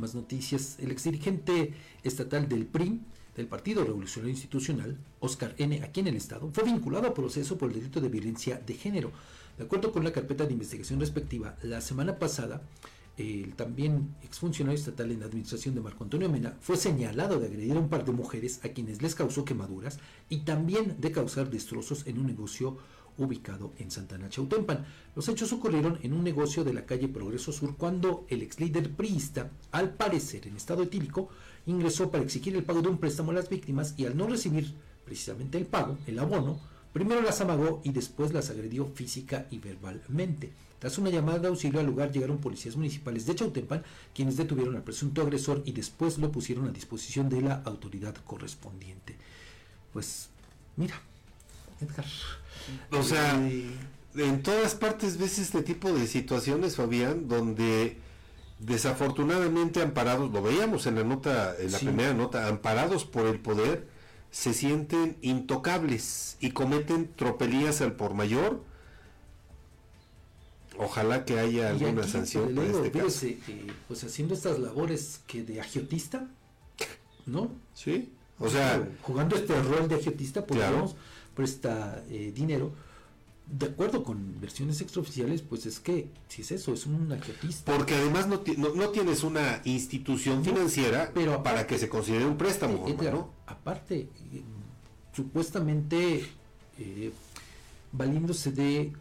más noticias. El exdirigente estatal del PRI, del Partido Revolucionario Institucional, Oscar N., aquí en el Estado, fue vinculado a proceso por el delito de violencia de género. De acuerdo con la carpeta de investigación respectiva, la semana pasada, el también exfuncionario estatal en la administración de Marco Antonio Mena fue señalado de agredir a un par de mujeres a quienes les causó quemaduras y también de causar destrozos en un negocio ubicado en Santana Chautempan. Los hechos ocurrieron en un negocio de la calle Progreso Sur cuando el ex líder priista, al parecer en estado etílico, ingresó para exigir el pago de un préstamo a las víctimas y al no recibir precisamente el pago, el abono, primero las amagó y después las agredió física y verbalmente. Tras una llamada de auxilio al lugar llegaron policías municipales de Chautempan, quienes detuvieron al presunto agresor y después lo pusieron a disposición de la autoridad correspondiente. Pues, mira, Edgar. O sea, en todas partes ves este tipo de situaciones, Fabián, donde desafortunadamente amparados, lo veíamos en la nota, en la primera nota, amparados por el poder, se sienten intocables y cometen tropelías al por mayor. Ojalá que haya alguna sanción para este caso. Eh, pues haciendo estas labores que de agiotista, ¿no? Sí. O sea, jugando este rol de agiotista, pues presta eh, dinero. De acuerdo con versiones extraoficiales, pues es que, si es eso, es un agiotista. Porque además no, no, tienes una institución financiera pero para que se considere un préstamo. Eh, aparte, supuestamente valiéndose de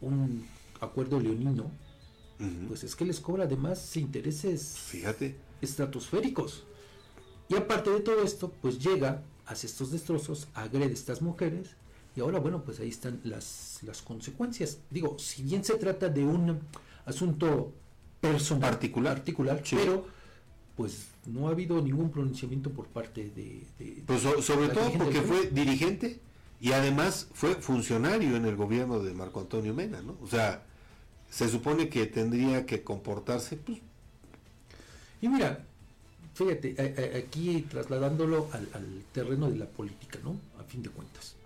un acuerdo leonino, pues es que les cobra además intereses Fíjate. estratosféricos. Y aparte de todo esto, pues llega, hace estos destrozos, agrede a estas mujeres, y ahora, bueno, pues ahí están las, las consecuencias. Digo, si bien se trata de un asunto personal, particular, particular pero pues no ha habido ningún pronunciamiento por parte de... pues sobre todo porque fue dirigente y además fue funcionario en el gobierno de Marco Antonio Mena, ¿no? O sea, se supone que tendría que comportarse, pues... Y mira, fíjate, aquí trasladándolo al, terreno de la política, ¿no? A fin de cuentas.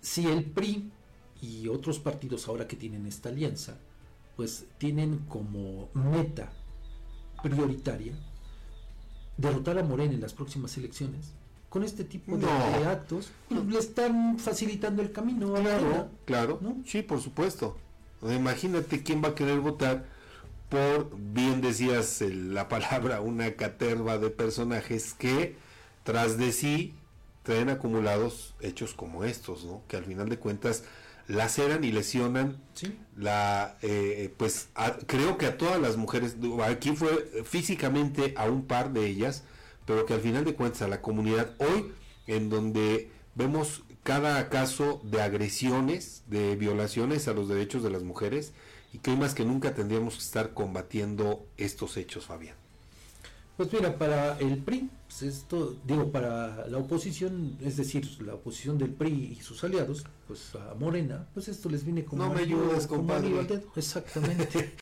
Si el PRI y otros partidos ahora que tienen esta alianza, pues tienen como meta prioritaria derrotar a Morena en las próximas elecciones, con este tipo de, actos, pues, le están facilitando el camino. Claro, claro, ¿no? sí, por supuesto. Imagínate quién va a querer votar por, bien decías la palabra, una caterva de personajes que tras de sí traen acumulados hechos como estos, ¿no? Que al final de cuentas laceran y lesionan la eh, pues creo que a todas las mujeres aquí fue físicamente a un par de ellas pero que al final de cuentas a la comunidad hoy en donde vemos cada caso de agresiones de violaciones a los derechos de las mujeres y que hoy más que nunca tendríamos que estar combatiendo estos hechos, Fabián. Pues mira, para el PRI, pues esto, digo, para la oposición, es decir, la oposición del PRI y sus aliados, pues a Morena, pues esto les viene como... No me ayudas, compadre. Exactamente.